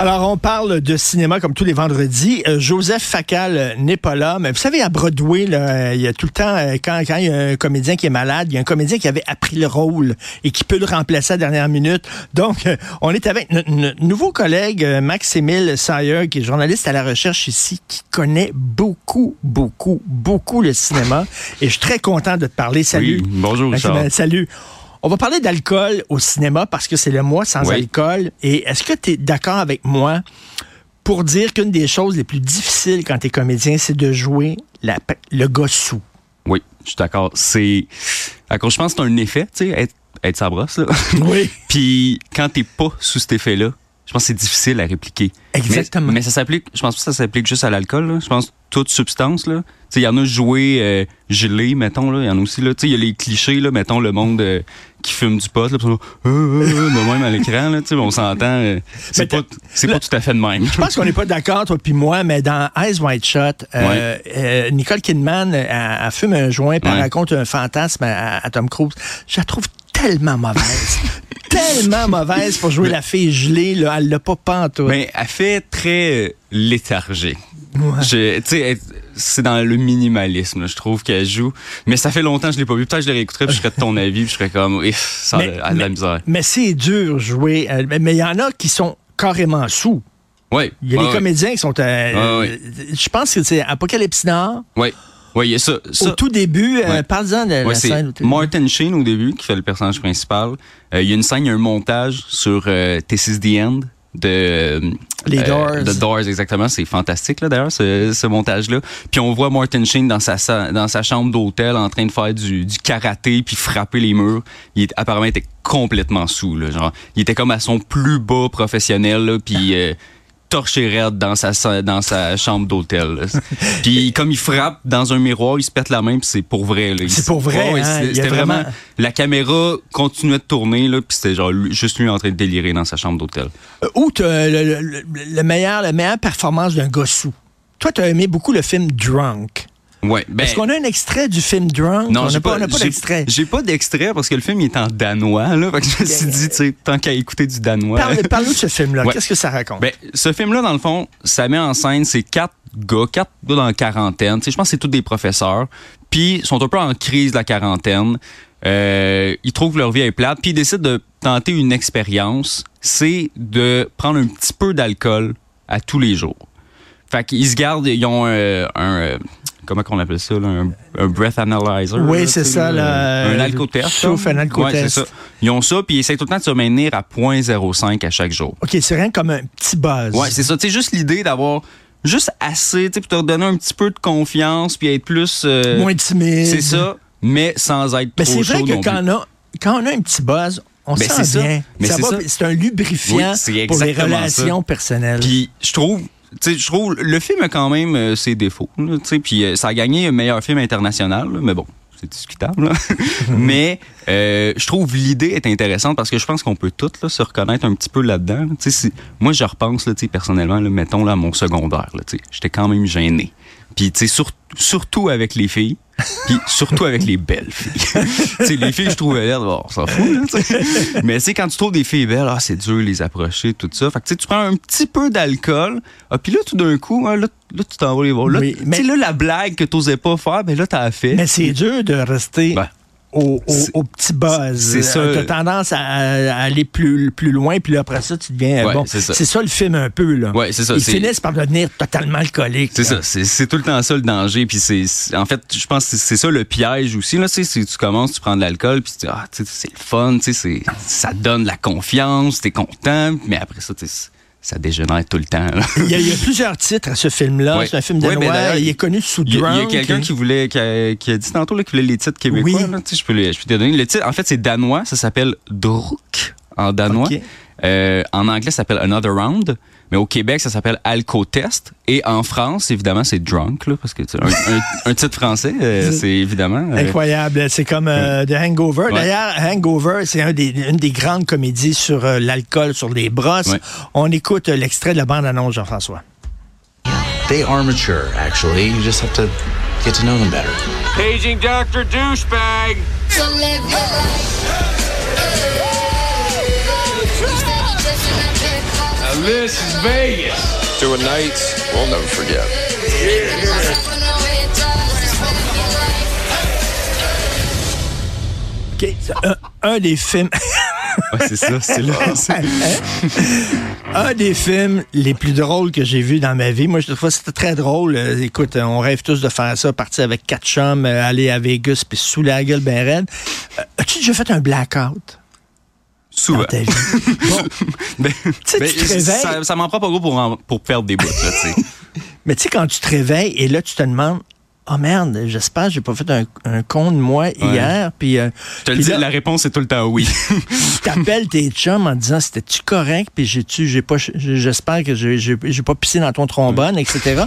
Alors, on parle de cinéma comme tous les vendredis. Euh, Joseph Facal euh, n'est pas là, mais vous savez, à Broadway, là, euh, il y a tout le temps, quand, quand il y a un comédien qui est malade, il y a un comédien qui avait appris le rôle et qui peut le remplacer à la dernière minute. Donc, on est avec notre, notre nouveau collègue, Max-Émile Sayer, qui est journaliste à la recherche ici, qui connaît beaucoup, beaucoup, beaucoup le cinéma. Et je suis très content de te parler. Salut. Oui, bonjour. Max-Émile, Salut. On va parler d'alcool au cinéma parce que c'est le mois sans Oui. alcool. Et est-ce que tu es d'accord avec moi pour dire qu'une des choses les plus difficiles quand tu es comédien, c'est de jouer la- le gars sous? Oui, je suis d'accord. C'est. Je pense que c'est un effet, tu sais, être, être sa brosse, là. Oui. Puis quand t'es pas sous cet effet-là, je pense que c'est difficile à répliquer. Exactement. Mais, mais ça s'applique, je pense pas que ça s'applique juste à l'alcool. Je pense que toute substance, là. Il y en a joué euh, gelé, mettons, là. Il y en a aussi, là. Tu sais, il y a les clichés, là, mettons, le monde euh, qui fume du pot, là. Euh, de même à l'écran, là. Tu sais, on s'entend. c'est Mais pas, c'est pas tout à fait de même. Je pense qu'on n'est pas d'accord, toi puis moi, mais dans Eyes euh, euh, Nicole Kidman, elle, elle fume un joint, puis elle raconte un fantasme à, à Tom Cruise. Je la trouve tellement mauvaise. tellement mauvaise pour jouer la fille gelée, là. Elle l'a pas pantoute. Ben, elle fait très léthargique. Ouais. Je- Tu sais, c'est dans le minimalisme, là, je trouve qu'elle joue. Mais ça fait longtemps que je l'ai pas vu. Peut-être que je le réécouterais, puis je serais de ton avis, puis je serais comme, ça a, Mais- a de la mais- misère. Mais c'est dur jouer. euh, mais- il y en a qui sont carrément sous. Oui. Il y a les comédiens qui sont. euh, Ouais, ouais. Je pense que c'est Apocalypse Nord. Oui. Oui, il y a ça. Au tout début, euh, Ouais. parle-en de ouais, la scène. Martin Sheen au début, qui fait le personnage principal. Euh, il y a une scène, il y a un montage sur euh, This is the End de Les euh, Doors. The Doors, exactement. C'est fantastique, là, d'ailleurs, ce, ce montage-là. Puis on voit Martin Sheen dans sa, sa- dans sa chambre d'hôtel en train de faire du, du karaté puis frapper les murs. Il est, apparemment, il était complètement sous, là, genre. Il était comme à son plus bas professionnel, là, puis euh, torché raide dans sa, dans sa chambre d'hôtel. puis comme il frappe dans un miroir, il se pète la main, puis c'est pour vrai. C'est pour vrai, Ouais, hein, c'était- vraiment- vraiment... La caméra continuait de tourner, là, puis c'était genre juste lui en train de délirer dans sa chambre d'hôtel. Euh, Où t'as le, le, le- le meilleur, la meilleure performance d'un gars sous? Toi, tu as aimé beaucoup le film Drunk. Ouais, ben, Est-ce qu'on a un extrait du film Drunk? on j'ai n'a pas, on n'a pas j'ai- d'extrait. J'ai pas d'extrait parce que le film il est en danois, là. Fait que je me suis dit, tu sais, tant qu'à écouter du danois. Parle- Parle-nous de ce film-là. Ouais. Qu'est-ce que ça raconte? Ben, ce film-là, dans le fond, ça met en scène ces quatre gars, quatre gars dans la quarantaine. Tu sais, je pense que c'est tous des professeurs. Puis, ils sont un peu en crise de la quarantaine. Euh, ils trouvent que leur vie est plate. Puis, ils décident de tenter une expérience. C'est de prendre un petit peu d'alcool à tous les jours. Fait qu'ils se gardent, ils ont euh, un... comment qu'on appelle ça, là, un, un breath analyzer. Oui, c'est ça, là, Un alcotest. chauffe un alcotest. Ouais. Ils ont ça, puis ils essaient tout le temps de se maintenir à 0.05 à chaque jour. OK, c'est rien comme un petit buzz. Ouais, c'est ça. Tu sais, juste l'idée d'avoir juste assez, tu sais, pour te redonner un petit peu de confiance, puis être plus. euh, Moins timide. C'est ça, mais sans être Mais trop c'est vrai chaud que non quand plus. on, a, quand on a un petit buzz, on Ben, sent bien. C'est un lubrifiant Oui, pour les relations personnelles. Puis je trouve. Je trouve le film a quand même euh, ses défauts, puis euh, ça a gagné un meilleur film international, là, mais bon, c'est discutable. là. mais euh, je trouve l'idée est intéressante parce que je pense qu'on peut tous se reconnaître un petit peu là-dedans. si- moi, je repense là, personnellement, là, mettons là, à mon secondaire, j'étais quand même gêné. Puis, sur- surtout avec les filles, puis surtout avec les belles filles. tu les filles, je trouvais l'air, bon, on s'en fout, là, tu. Mais tu sais, quand tu trouves des filles belles, ah, c'est dur de les approcher, tout ça. Fait que tu tu prends un petit peu d'alcool, ah, puis là, tout d'un coup, hein, là, là, tu t'en vas les voir. Là, Oui, tu mais- sais, là, la blague que t'osais pas faire, ben là, t'as fait. Mais c'est dur de rester Ben, au, au- petit buzz. c'est ça. Tu as tendance à, à aller plus, plus loin, puis là, après ça, tu deviens. Ouais, bon, c'est ça. le film un peu. Là. Ouais, c'est ça, Ils finissent par devenir totalement alcooliques. C'est ça, c'est tout le temps ça le danger. Puis c'est, en fait, je pense que c'est- ça le piège aussi. Là, tu tu commences, tu prends de l'alcool, puis tu dis, ah, c'est le fun, tu sais, ça te donne de la confiance, t'es content, mais après ça, tu sais, ça dégénère tout le temps. Il y, a, il y a plusieurs titres à ce film-là. C'est un film ben d'ailleurs, il est connu sous Il y a, il y a Drunk. quelqu'un qui voulait, qui a, qui a dit tantôt là, qu'il voulait les titres québécois. Oui. là. Je peux, les- je peux te donner. Le titre, en fait, c'est danois. Ça s'appelle Druk en danois. Euh, en anglais, ça s'appelle Another Round. Mais au Québec, ça s'appelle Alcotest. Et en France, évidemment, c'est Drunk, là, parce que tu sais, un, un- un titre français, euh, c'est évidemment. euh, Incroyable. C'est comme euh, The Hangover. Ouais. D'ailleurs, Hangover, c'est un des- une des grandes comédies sur euh, l'alcool, sur les brosses. Ouais. On écoute euh, l'extrait de la bande-annonce, Jean-François. They are mature, actually. You just have to get to know them better. Paging Dr. Douchebag. So live your life. This is Vegas. To a night we'll never forget. OK, c'est un, un des films... Ouais, c'est ça, c'est là. c'est- Un des films les plus drôles que j'ai vu dans ma vie. Moi, je trouve que c'était très drôle. Euh, écoute, euh, on rêve tous de faire ça, partir avec quatre chums, euh, aller à Vegas, puis sous la gueule ben raide. As-tu déjà fait un blackout? Souvent. dans ta vie? Bon, Ben, ben, ça, ça m'en prend pas gros pour, en- pour perdre des bouts, mais tu sais, quand tu te réveilles et là, tu te demandes, oh merde, j'espère que j'ai pas fait un, un con de moi hier. Puis euh, Je te le dis, là, la réponse est tout le temps oui. tu t'appelles tes chums en disant c'était-tu correct puis j'ai-tu j'ai pas j'espère que j'ai pas pissé dans ton trombone etc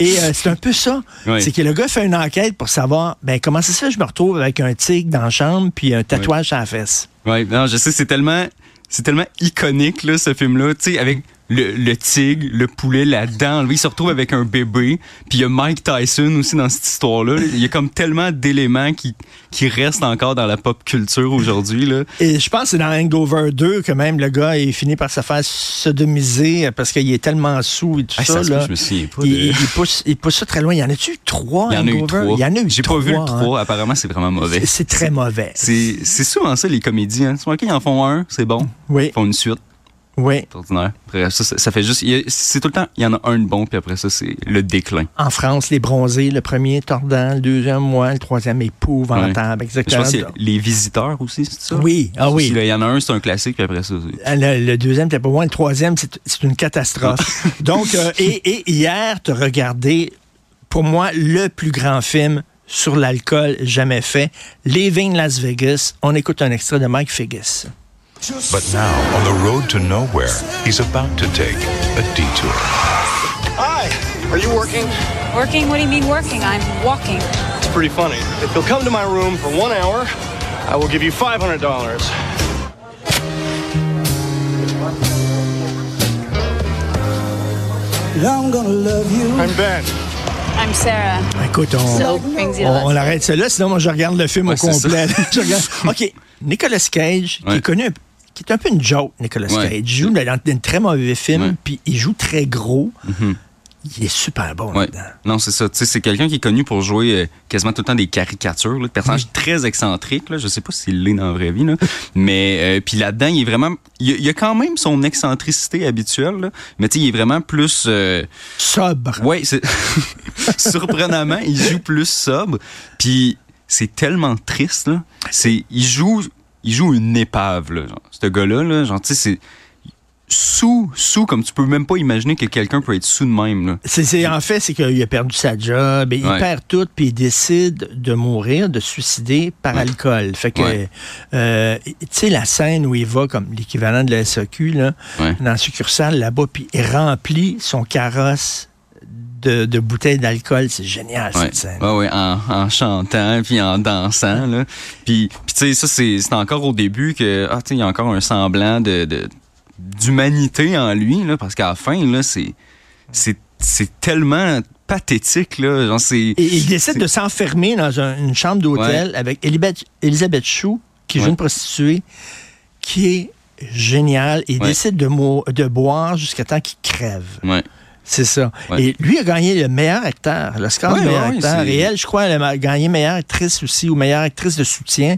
et euh, c'est un peu ça Ouais. c'est que le gars fait une enquête pour savoir ben comment ça se fait que je me retrouve avec un tigre dans la chambre puis un tatouage à la fesse? Ouais, non, je sais, c'est tellement, c'est tellement iconique, là, ce film-là. Tu sais, avec le, le tigre, le poulet, la dent. Lui, il se retrouve avec un bébé. Puis il y a Mike Tyson aussi dans cette histoire-là. Il y a comme tellement d'éléments qui, qui restent encore dans la pop culture aujourd'hui, et je pense que c'est dans Hangover 2 que même le gars il finit par se faire sodomiser parce qu'il est tellement sous et tout Ah, ça, là. je me souviens pas. il, de- il pousse, il pousse ça très loin. Il y en a-tu trois Il y en a eu trois. Il y en a eu J'ai pas vu le trois, hein. 3. Apparemment, c'est vraiment mauvais. C'est- C'est très mauvais. C'est c'est souvent ça, les comédies. Hein. Souvent, quand ils en font un, c'est bon. Oui, Ils font une suite. Oui. C'est ordinaire. Après ça, ça, ça fait juste. C'est tout le temps, il y en a un de bon, puis après ça, c'est le déclin. En France, les bronzés, le premier tordant, le deuxième moi, le troisième épouvantable. Je Exactement. pense qu'il y a les visiteurs aussi, c'est ça? Oui, ah oui. Il y en a un, c'est un classique, puis après ça, Ah, Le, le deuxième, t'es pas loin. Le troisième, c'est une catastrophe. Donc, euh, et, et hier, tu regardé, pour moi, le plus grand film sur l'alcool jamais fait, Leaving Las Vegas. On écoute un extrait de Mike Figgis. But now, on the road to nowhere, he's about to take a detour. Hi, are you working? Working? What do you mean working? I'm walking. It's pretty funny. If you'll come to my room for one hour, I will give you $500. I'm Ben. I'm Sarah. Écoute, on, So brings you on, on arrête là, sinon moi je regarde le film Ouais, au complet. Je regarde- OK, Nicolas Cage, qui Ouais. est connu, qui est un peu une joke, Nicolas Ouais. Cage. Il joue dans un très mauvais film, puis il joue très gros. Mhm. Il est super bon Ouais. là-dedans. Non, c'est ça. C'est quelqu'un qui est connu pour jouer euh, quasiment tout le temps des caricatures, là, de personnages très excentriques. Là. Je sais pas s'il l'est dans la vraie vie, là. mais euh, puis là-dedans, il est vraiment. Il a, il y a quand même son excentricité habituelle, là. mais tu sais, il est vraiment plus. euh, Sobre. C'est surprenamment, il joue plus sobre. Puis c'est tellement triste là. C'est il joue il joue une épave là, genre, ce gars-là là, genre tu sais c'est sous sous comme tu peux même pas imaginer que quelqu'un peut être sous de même là. C'est, c'est- en fait, c'est qu'il a perdu sa job, et il perd tout, puis il décide de mourir, de se suicider par Ouais. alcool. Fait que, Ouais. euh, tu sais, la scène où il va comme l'équivalent de la SAQ, là, dans la succursale là-bas, puis il remplit son carrosse de, de bouteilles d'alcool. C'est génial, Ouais, cette scène. ouais, ouais, en, en chantant puis en dansant là. Puis, puis tu sais ça c'est encore au début que ah il y a encore un semblant de d'humanité en lui là parce qu'à la fin là c'est c'est c'est tellement pathétique là, genre c'est Et il décide de s'enfermer dans un- une chambre d'hôtel avec Elisabeth, Elisabeth Chou, qui joue Ouais. une prostituée, qui est géniale. Il Ouais. décide de, de boire jusqu'à temps qu'il crève. C'est ça. Ouais. Et lui a gagné le meilleur acteur, l'Oscar Ouais, du meilleur ouais, acteur. Et elle, je crois, elle a gagné meilleure actrice aussi, ou meilleure actrice de soutien.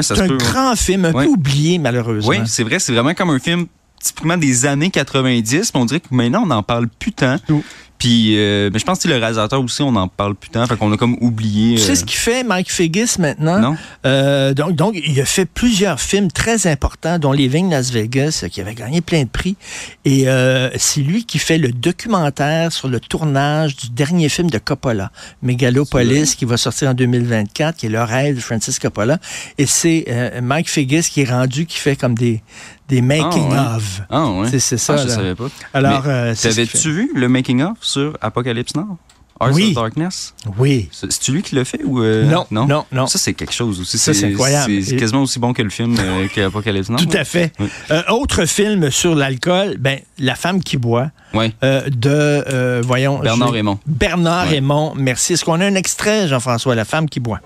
C'est un peut. grand film, un peu oublié, malheureusement. Oui, c'est vrai, c'est vraiment comme un film typiquement des années 90, mais on dirait que maintenant on n'en parle plus tant. Tout. Puis euh, mais je pense que le réalisateur aussi on n'en parle plus tant, fait qu'on a comme oublié. Tu sais euh, ce qu'il fait, Mike Figgis, maintenant? Non. Euh, donc, donc, il a fait plusieurs films très importants, dont Les Vignes Las Vegas, euh, qui avait gagné plein de prix. Et euh, c'est lui qui fait le documentaire sur le tournage du dernier film de Coppola, Megalopolis, qui va sortir en 2024, qui est le rêve de Francis Coppola. Et c'est euh, Mike Figgis qui est rendu, qui fait comme des, des making Ah, ouais. of. Ah ouais. C'est- ça, Ah, je là. savais pas. Alors, euh, ce T'avais-tu vu le making of sur Apocalypse Now? Hearts Oui. of Darkness? Oui. C'est- C'est-tu lui qui l'a fait ou euh, Non, non, non. Ça, c'est quelque chose aussi. Ça, c'est incroyable. C'est quasiment aussi bon que le film euh, qu'Apocalypse Now. Tout à fait. Oui. Euh, autre film sur l'alcool, ben, La femme qui boit, Ouais. euh, de, euh, voyons... Bernard je- Raymond. Bernard Ouais. Raymond, merci. Est-ce qu'on a un extrait, Jean-François, La femme qui boit?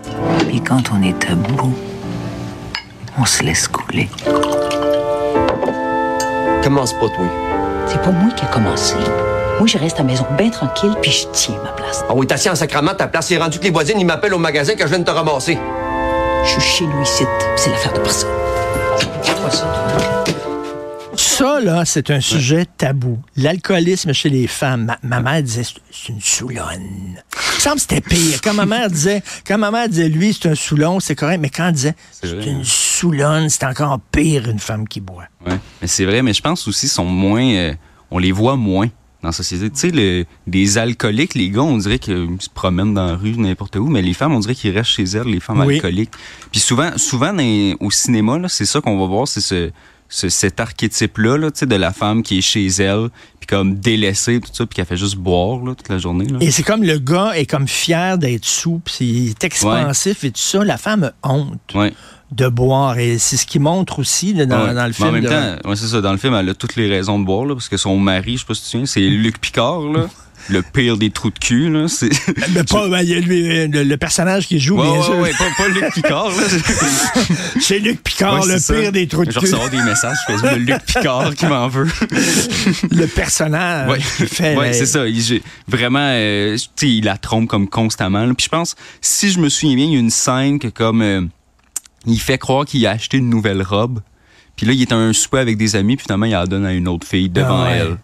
Puis quand on est à bout, on se laisse couler. Commence pas, toi. C'est pas moi qui ai commencé. Moi, je reste à la maison bien tranquille, puis je tiens ma place. Ah oui, t'as assis en sacrament, ta place est rendue que les voisines, ils m'appellent au magasin quand je viens de te ramasser. Je suis chez nous ici, puis c'est l'affaire de personne. Ça? Ça, là, c'est un sujet tabou. L'alcoolisme chez les femmes. Ma, ma mère disait, c'est une soulonne. Il me semble que c'était pire. Quand ma mère disait, quand ma mère disait, lui, c'est un soulon, c'est correct, mais quand elle disait, C'est une hein. soulonne, c'est encore pire une femme qui boit. Ouais. Mais c'est vrai, mais je pense aussi qu'ils sont moins. euh, on les voit moins dans la société. Tu sais, le- les alcooliques, les gars, on dirait qu'ils se promènent dans la rue, n'importe où, mais les femmes, on dirait qu'ils restent chez elles, les femmes Oui. alcooliques. Puis souvent, souvent dans au cinéma, c'est ça qu'on va voir, c'est ce, ce- cet archétype-là, là, tu sais, de la femme qui est chez elle, puis comme délaissée, tout ça, puis qui fait juste boire là, toute la journée. Là. Et c'est comme le gars est comme fier d'être sous, puis il est expansif et tout ça. La femme a honte Ouais. De boire. Et c'est ce qui montre aussi là, dans, Ouais. dans le Mais film. En même de- temps, ouais, c'est ça. Dans le film, elle a toutes les raisons de boire, là, parce que son mari, je sais pas si tu te souviens, c'est Luc Picard, là. le pire des trous de cul, là. C'est... Mais pas, ben, il y a lui, euh, le, le personnage qui joue, Ouais, bien ouais, sûr. ouais, pas, pas Luc Picard. C'est Luc Picard, le pire des trous de Je cul. recevoir des messages Facebook de Luc Picard qui m'en veut. Le personnage qui fait. ouais c'est ça. Il, vraiment, euh, tu sais, il la trompe comme constamment. là. Puis je pense, si je me souviens bien, il y a une scène que comme euh, il fait croire qu'il a acheté une nouvelle robe. Puis là, il est à un souper avec des amis, puis finalement, il la donne à une autre fille devant Ah ouais. elle.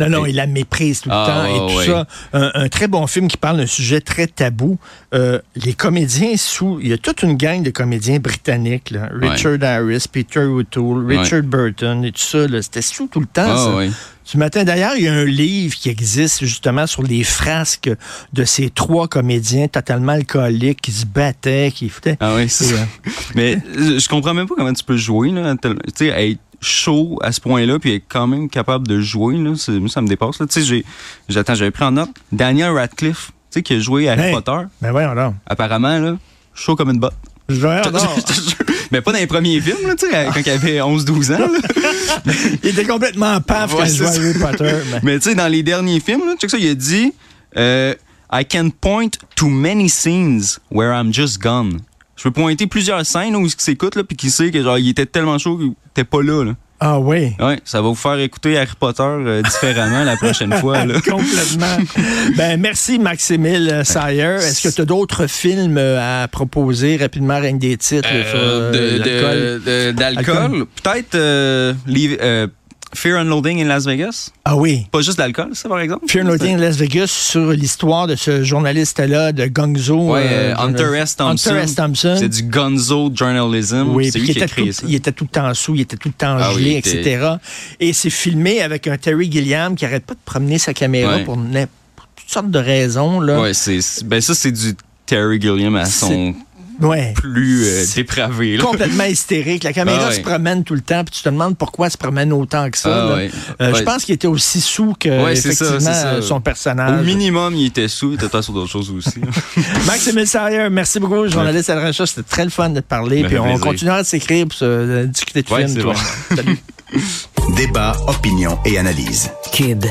Non, non, il la méprise tout le Ah, temps et tout ça. Un, un très bon film qui parle d'un sujet très tabou. Euh, les comédiens sous. Il y a toute une gang de comédiens britanniques. là. Richard Harris, Peter O'Toole, Richard Burton et tout ça. C'était sous tout le temps. Ah, ça. Ce matin, d'ailleurs, il y a un livre qui existe justement sur les frasques de ces trois comédiens totalement alcooliques qui se battaient, qui foutaient. Ah oui, c'est ça. euh, Mais euh, je comprends même pas comment tu peux jouer, là. Tu sais, être chaud à ce point-là, puis être quand même capable de jouer, là. Moi, ça me dépasse, là. Tu sais, j'attends, j'avais pris en note Daniel Radcliffe, tu sais, qui a joué à Harry Hey. Potter. Ben voyons. Apparemment, là, chaud comme une botte. Mais pas dans les premiers films, là, quand il avait 11-12 ans, là. Il était complètement paf quand il jouait à c'est Harry Potter. mais- Mais tu sais, dans les derniers films, là, ça, il a dit euh, I can point to many scenes where I'm just gone. Je peux pointer plusieurs scènes où il s'écoute, là, puis qu'il sait que genre, il était tellement chaud qu'il était pas là, là. Ah oui. Ouais, ça va vous faire écouter Harry Potter euh, différemment la prochaine fois, là. Complètement. ben, merci, Maximile Sayer. Est-ce que tu as d'autres films euh, à proposer rapidement, rien que des titres euh, de- de- D'alcool? Alcool. Peut-être euh, euh, Fear and Loathing in Las Vegas? Ah oui. Pas juste l'alcool, ça, par exemple? Fear and Loathing in Las Vegas sur l'histoire de ce journaliste-là, de Gongzo. Ouais, euh, euh, Hunter S. Thompson. Hunter S. Thompson. C'est du gonzo journalism. Oui, c'est lui il qui a tout, ça. il était tout le temps sous, il était tout le temps Ah oui, gelé, était- etc. Et c'est filmé avec un Terry Gilliam qui arrête pas de promener sa caméra Ouais. pour, toutes sortes de raisons. Là. Ouais, c'est- ben ça c'est du Terry Gilliam à son Ouais. plus euh, dépravé. Là. complètement hystérique. La caméra Ah ouais. se promène tout le temps, puis tu te demandes pourquoi elle se promène autant que ça. Ah ouais. Euh, Je pense qu'il était aussi sous que ça, ça. son personnage. Au minimum, il était sous, il était pas sur d'autres choses aussi. Maxime Sayer, merci beaucoup, journaliste à la recherche. C'était très le fun de te parler. Puis on plaisir. continuera de s'écrire pour se euh, discuter de Ouais, films. toi. bon. Salut. Débat, opinion et analyse. Kid,